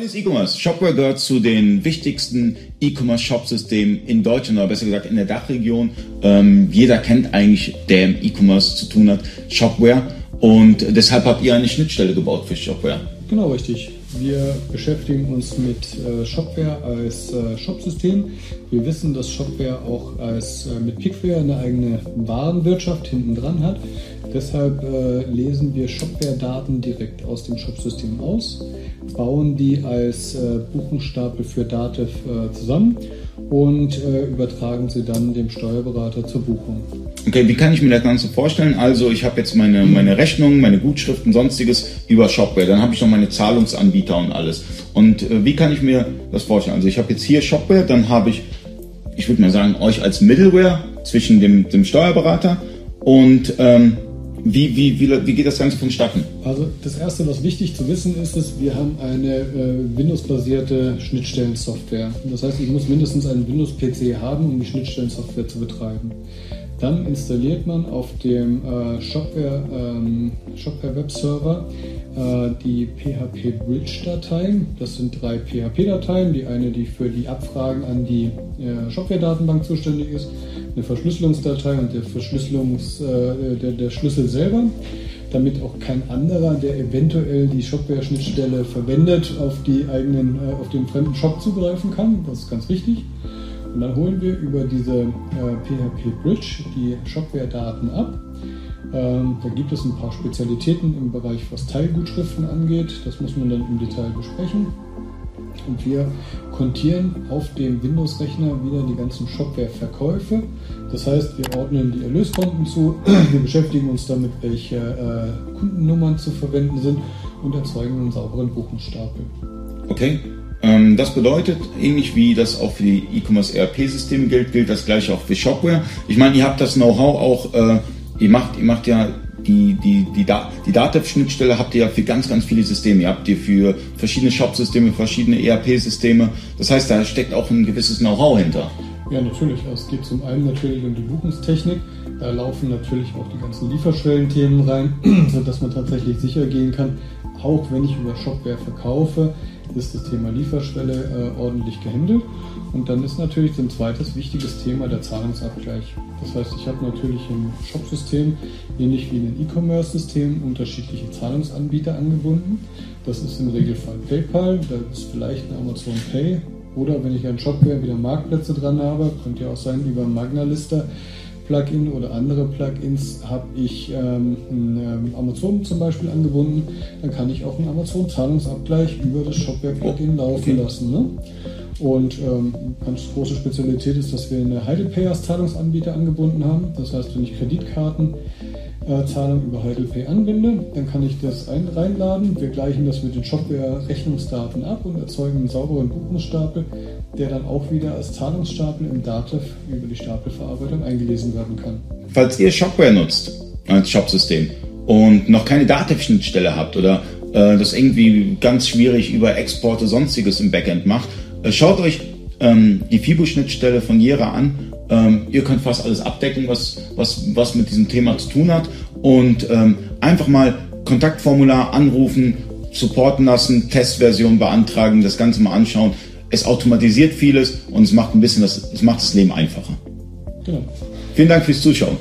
Des E-Commerce. Shopware gehört zu den wichtigsten E-Commerce-Shop-Systemen in Deutschland oder besser gesagt in der Dachregion. Ähm, jeder kennt eigentlich, der im E-Commerce zu tun hat, Shopware. Und deshalb habt ihr eine Schnittstelle gebaut für Shopware. Genau, richtig. Wir beschäftigen uns mit äh, Shopware als äh, Shopsystem. Wir wissen, dass Shopware auch als, äh, mit Pickware eine eigene Warenwirtschaft hinten dran hat. Deshalb lesen wir Shopware-Daten direkt aus dem Shopsystem aus, bauen die als Buchungsstapel für Dativ zusammen und übertragen sie dann dem Steuerberater zur Buchung. Okay, wie kann ich mir das Ganze vorstellen? Also ich habe jetzt meine, meine Rechnungen, meine Gutschriften, sonstiges über Shopware. Dann habe ich noch meine Zahlungsanbieter und alles. Und äh, wie kann ich mir das vorstellen? Also ich habe jetzt hier Shopware, dann habe ich, ich würde mal sagen, euch als Middleware zwischen dem, dem Steuerberater und ähm, wie, wie, wie, wie geht das Ganze vonstatten? Also das Erste, was wichtig zu wissen ist, ist, wir haben eine äh, Windows-basierte Schnittstellensoftware. Das heißt, ich muss mindestens einen Windows-PC haben, um die Schnittstellensoftware zu betreiben. Dann installiert man auf dem äh, Shopware, ähm, Shopware Webserver äh, die PHP Bridge Dateien. Das sind drei PHP-Dateien. Die eine, die für die Abfragen an die äh, Shopware-Datenbank zuständig ist, eine Verschlüsselungsdatei und der Verschlüsselungs, äh, der, der Schlüssel selber damit auch kein anderer, der eventuell die Shopware-Schnittstelle verwendet, auf, die eigenen, äh, auf den fremden Shop zugreifen kann. Das ist ganz wichtig. Und dann holen wir über diese äh, PHP Bridge die Shopware-Daten ab. Ähm, da gibt es ein paar Spezialitäten im Bereich, was Teilgutschriften angeht. Das muss man dann im Detail besprechen. Und wir kontieren auf dem Windows-Rechner wieder die ganzen Shopware-Verkäufe. Das heißt, wir ordnen die Erlöskonten zu, wir beschäftigen uns damit, welche äh, Kundennummern zu verwenden sind und erzeugen einen sauberen Buchungsstapel. Okay, ähm, das bedeutet, ähnlich wie das auch für die E-Commerce ERP-Systeme gilt, gilt das gleiche auch für Shopware. Ich meine, ihr habt das Know-how auch, äh, ihr, macht, ihr macht ja die, die, die, die Datev-Schnittstelle habt ihr ja für ganz, ganz viele Systeme. Ihr habt ihr für verschiedene Shop-Systeme, verschiedene ERP-Systeme. Das heißt, da steckt auch ein gewisses Know-how hinter. Ja, natürlich. Es geht zum einen natürlich um die Buchungstechnik. Da laufen natürlich auch die ganzen Lieferschwellenthemen rein, sodass man tatsächlich sicher gehen kann, auch wenn ich über Shopware verkaufe, ist das Thema Lieferschwelle äh, ordentlich gehandelt. Und dann ist natürlich ein zweites wichtiges Thema der Zahlungsabgleich. Das heißt, ich habe natürlich im Shop-System, ähnlich wie in den E-Commerce-Systemen, unterschiedliche Zahlungsanbieter angebunden. Das ist im Regelfall PayPal, da ist vielleicht ein Amazon Pay oder wenn ich an Shopware wieder Marktplätze dran habe, könnte ja auch sein über Magna-Lister Plugin oder andere Plugins habe ich ähm, ein ähm, Amazon zum Beispiel angebunden, dann kann ich auch einen Amazon Zahlungsabgleich über das Shopware Plugin laufen lassen. Ne? Und ähm, ganz große Spezialität ist, dass wir eine HeidelPay als Zahlungsanbieter angebunden haben. Das heißt, wenn ich Kreditkarten äh, über HeidelPay anbinde, dann kann ich das ein reinladen. Wir gleichen das mit den Shopware-Rechnungsdaten ab und erzeugen einen sauberen Buchungsstapel, der dann auch wieder als Zahlungsstapel im Datev über die Stapelverarbeitung eingelesen werden kann. Falls ihr Shopware nutzt als Shopsystem und noch keine Datev-Schnittstelle habt oder äh, das irgendwie ganz schwierig über Exporte sonstiges im Backend macht, schaut euch ähm, die FIBO-Schnittstelle von Jera an. Ähm, ihr könnt fast alles abdecken, was, was, was mit diesem Thema zu tun hat. Und ähm, einfach mal Kontaktformular anrufen, supporten lassen, Testversion beantragen, das Ganze mal anschauen. Es automatisiert vieles und es macht ein bisschen das, es macht das Leben einfacher. Genau. Vielen Dank fürs Zuschauen.